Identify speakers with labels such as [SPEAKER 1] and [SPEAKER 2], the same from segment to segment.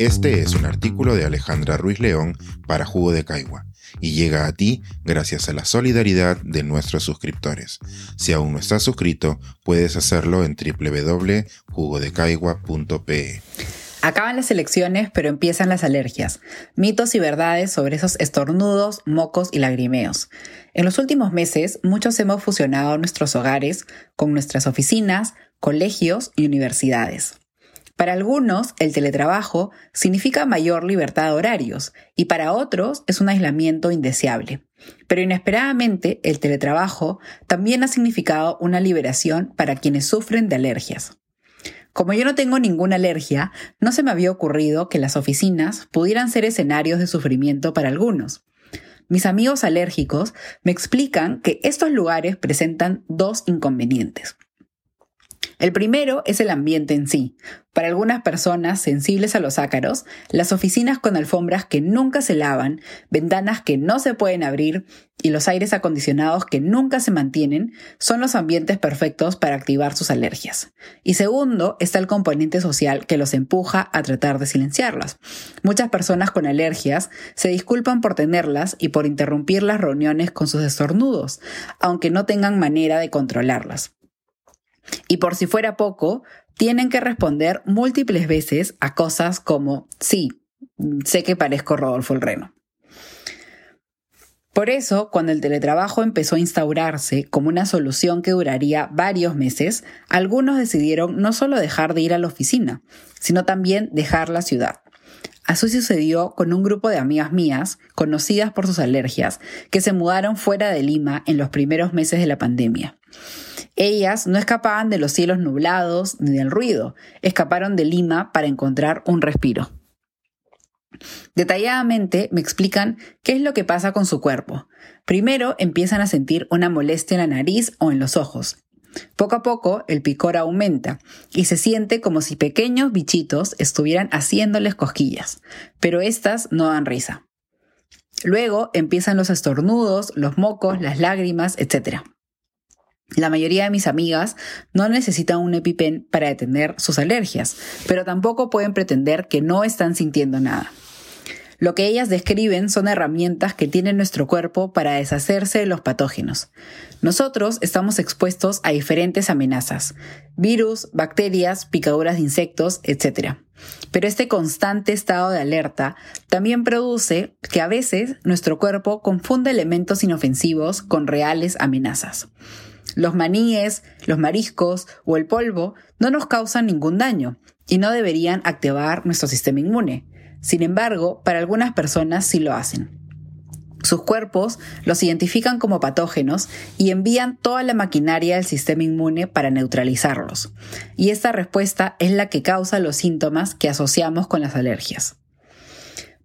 [SPEAKER 1] Este es un artículo de Alejandra Ruiz León para Jugo de Caigua y llega a ti gracias a la solidaridad de nuestros suscriptores. Si aún no estás suscrito, puedes hacerlo en www.jugodecaigua.pe.
[SPEAKER 2] Acaban las elecciones, pero empiezan las alergias. Mitos y verdades sobre esos estornudos, mocos y lagrimeos. En los últimos meses, muchos hemos fusionado nuestros hogares con nuestras oficinas, colegios y universidades. Para algunos, el teletrabajo significa mayor libertad de horarios y para otros es un aislamiento indeseable. Pero inesperadamente, el teletrabajo también ha significado una liberación para quienes sufren de alergias. Como yo no tengo ninguna alergia, no se me había ocurrido que las oficinas pudieran ser escenarios de sufrimiento para algunos. Mis amigos alérgicos me explican que estos lugares presentan dos inconvenientes. El primero es el ambiente en sí. Para algunas personas sensibles a los ácaros, las oficinas con alfombras que nunca se lavan, ventanas que no se pueden abrir y los aires acondicionados que nunca se mantienen son los ambientes perfectos para activar sus alergias. Y segundo está el componente social que los empuja a tratar de silenciarlas. Muchas personas con alergias se disculpan por tenerlas y por interrumpir las reuniones con sus estornudos, aunque no tengan manera de controlarlas. Y por si fuera poco, tienen que responder múltiples veces a cosas como, sí, sé que parezco Rodolfo el Reno. Por eso, cuando el teletrabajo empezó a instaurarse como una solución que duraría varios meses, algunos decidieron no solo dejar de ir a la oficina, sino también dejar la ciudad. Así sucedió con un grupo de amigas mías, conocidas por sus alergias, que se mudaron fuera de Lima en los primeros meses de la pandemia. Ellas no escapaban de los cielos nublados ni del ruido, escaparon de Lima para encontrar un respiro. Detalladamente me explican qué es lo que pasa con su cuerpo. Primero empiezan a sentir una molestia en la nariz o en los ojos. Poco a poco el picor aumenta y se siente como si pequeños bichitos estuvieran haciéndoles cosquillas, pero estas no dan risa. Luego empiezan los estornudos, los mocos, las lágrimas, etc. La mayoría de mis amigas no necesitan un EpiPen para detener sus alergias, pero tampoco pueden pretender que no están sintiendo nada. Lo que ellas describen son herramientas que tiene nuestro cuerpo para deshacerse de los patógenos. Nosotros estamos expuestos a diferentes amenazas, virus, bacterias, picaduras de insectos, etc. Pero este constante estado de alerta también produce que a veces nuestro cuerpo confunde elementos inofensivos con reales amenazas. Los maníes, los mariscos o el polvo no nos causan ningún daño y no deberían activar nuestro sistema inmune. Sin embargo, para algunas personas sí lo hacen. Sus cuerpos los identifican como patógenos y envían toda la maquinaria del sistema inmune para neutralizarlos. Y esta respuesta es la que causa los síntomas que asociamos con las alergias.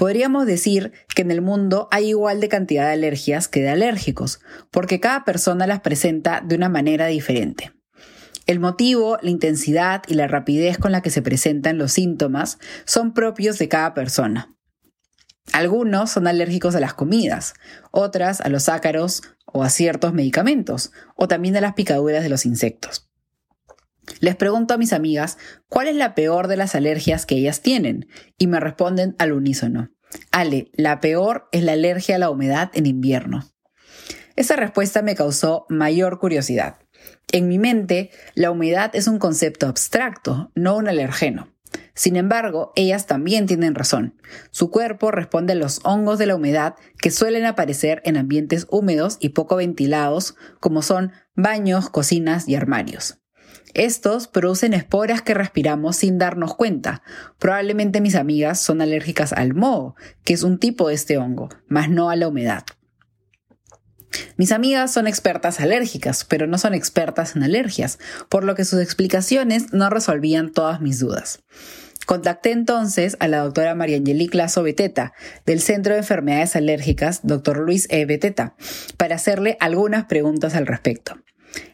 [SPEAKER 2] Podríamos decir que en el mundo hay igual de cantidad de alergias que de alérgicos, porque cada persona las presenta de una manera diferente. El motivo, la intensidad y la rapidez con la que se presentan los síntomas son propios de cada persona. Algunos son alérgicos a las comidas, otras a los ácaros o a ciertos medicamentos, o también a las picaduras de los insectos. Les pregunto a mis amigas cuál es la peor de las alergias que ellas tienen y me responden al unísono. Ale, la peor es la alergia a la humedad en invierno. Esa respuesta me causó mayor curiosidad. En mi mente, la humedad es un concepto abstracto, no un alergeno. Sin embargo, ellas también tienen razón. Su cuerpo responde a los hongos de la humedad que suelen aparecer en ambientes húmedos y poco ventilados, como son baños, cocinas y armarios. Estos producen esporas que respiramos sin darnos cuenta. Probablemente mis amigas son alérgicas al moho, que es un tipo de este hongo, mas no a la humedad. Mis amigas son expertas alérgicas, pero no son expertas en alergias, por lo que sus explicaciones no resolvían todas mis dudas. Contacté entonces a la doctora María Angelique Lazo Beteta, del Centro de Enfermedades Alérgicas, Dr. Luis E. Beteta, para hacerle algunas preguntas al respecto.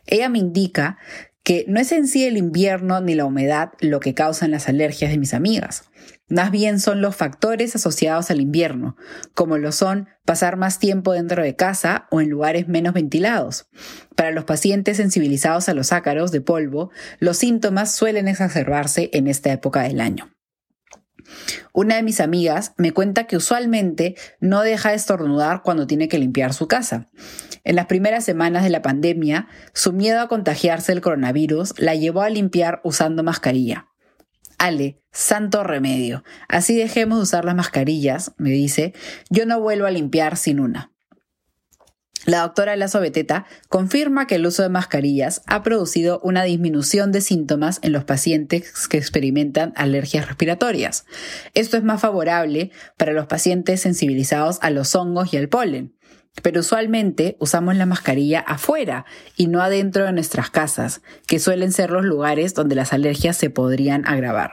[SPEAKER 2] Ella me indica que no es en sí el invierno ni la humedad lo que causan las alergias de mis amigas. Más bien son los factores asociados al invierno, como lo son pasar más tiempo dentro de casa o en lugares menos ventilados. Para los pacientes sensibilizados a los ácaros de polvo, los síntomas suelen exacerbarse en esta época del año. Una de mis amigas me cuenta que usualmente no deja de estornudar cuando tiene que limpiar su casa. En las primeras semanas de la pandemia, su miedo a contagiarse del coronavirus la llevó a limpiar usando mascarilla. Ale, santo remedio. Así dejemos de usar las mascarillas, me dice. Yo no vuelvo a limpiar sin una. La doctora Lazo Beteta confirma que el uso de mascarillas ha producido una disminución de síntomas en los pacientes que experimentan alergias respiratorias. Esto es más favorable para los pacientes sensibilizados a los hongos y al polen. Pero usualmente usamos la mascarilla afuera y no adentro de nuestras casas, que suelen ser los lugares donde las alergias se podrían agravar.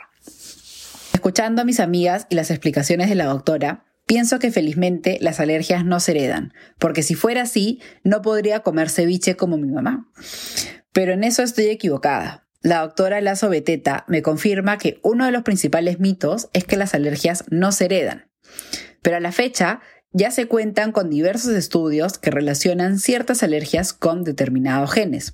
[SPEAKER 2] Escuchando a mis amigas y las explicaciones de la doctora, Pienso que felizmente las alergias no se heredan, porque si fuera así, no podría comer ceviche como mi mamá. Pero en eso estoy equivocada. La doctora Lazo Beteta me confirma que uno de los principales mitos es que las alergias no se heredan. Pero a la fecha ya se cuentan con diversos estudios que relacionan ciertas alergias con determinados genes.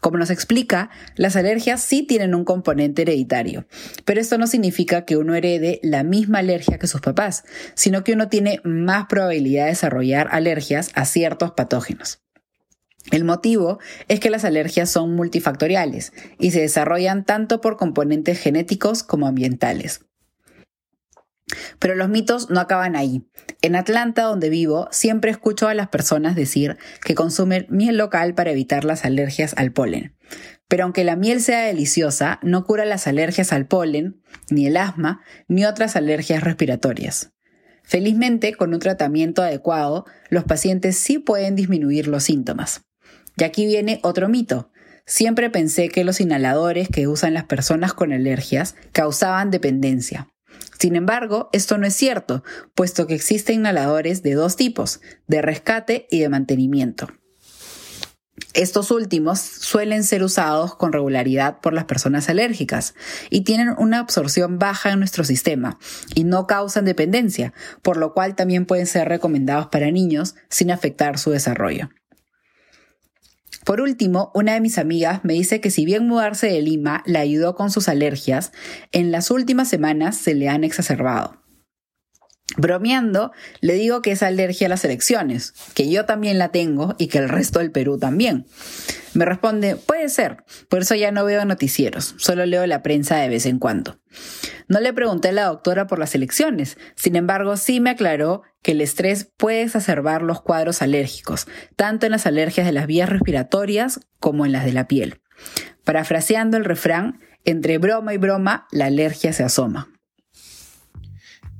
[SPEAKER 2] Como nos explica, las alergias sí tienen un componente hereditario, pero esto no significa que uno herede la misma alergia que sus papás, sino que uno tiene más probabilidad de desarrollar alergias a ciertos patógenos. El motivo es que las alergias son multifactoriales y se desarrollan tanto por componentes genéticos como ambientales. Pero los mitos no acaban ahí. En Atlanta, donde vivo, siempre escucho a las personas decir que consumen miel local para evitar las alergias al polen. Pero aunque la miel sea deliciosa, no cura las alergias al polen, ni el asma, ni otras alergias respiratorias. Felizmente, con un tratamiento adecuado, los pacientes sí pueden disminuir los síntomas. Y aquí viene otro mito. Siempre pensé que los inhaladores que usan las personas con alergias causaban dependencia. Sin embargo, esto no es cierto, puesto que existen inhaladores de dos tipos, de rescate y de mantenimiento. Estos últimos suelen ser usados con regularidad por las personas alérgicas y tienen una absorción baja en nuestro sistema y no causan dependencia, por lo cual también pueden ser recomendados para niños sin afectar su desarrollo. Por último, una de mis amigas me dice que si bien mudarse de Lima la ayudó con sus alergias, en las últimas semanas se le han exacerbado. Bromeando, le digo que es alergia a las elecciones, que yo también la tengo y que el resto del Perú también. Me responde, puede ser, por eso ya no veo noticieros, solo leo la prensa de vez en cuando. No le pregunté a la doctora por las elecciones, sin embargo sí me aclaró que el estrés puede exacerbar los cuadros alérgicos, tanto en las alergias de las vías respiratorias como en las de la piel. Parafraseando el refrán, entre broma y broma, la alergia se asoma.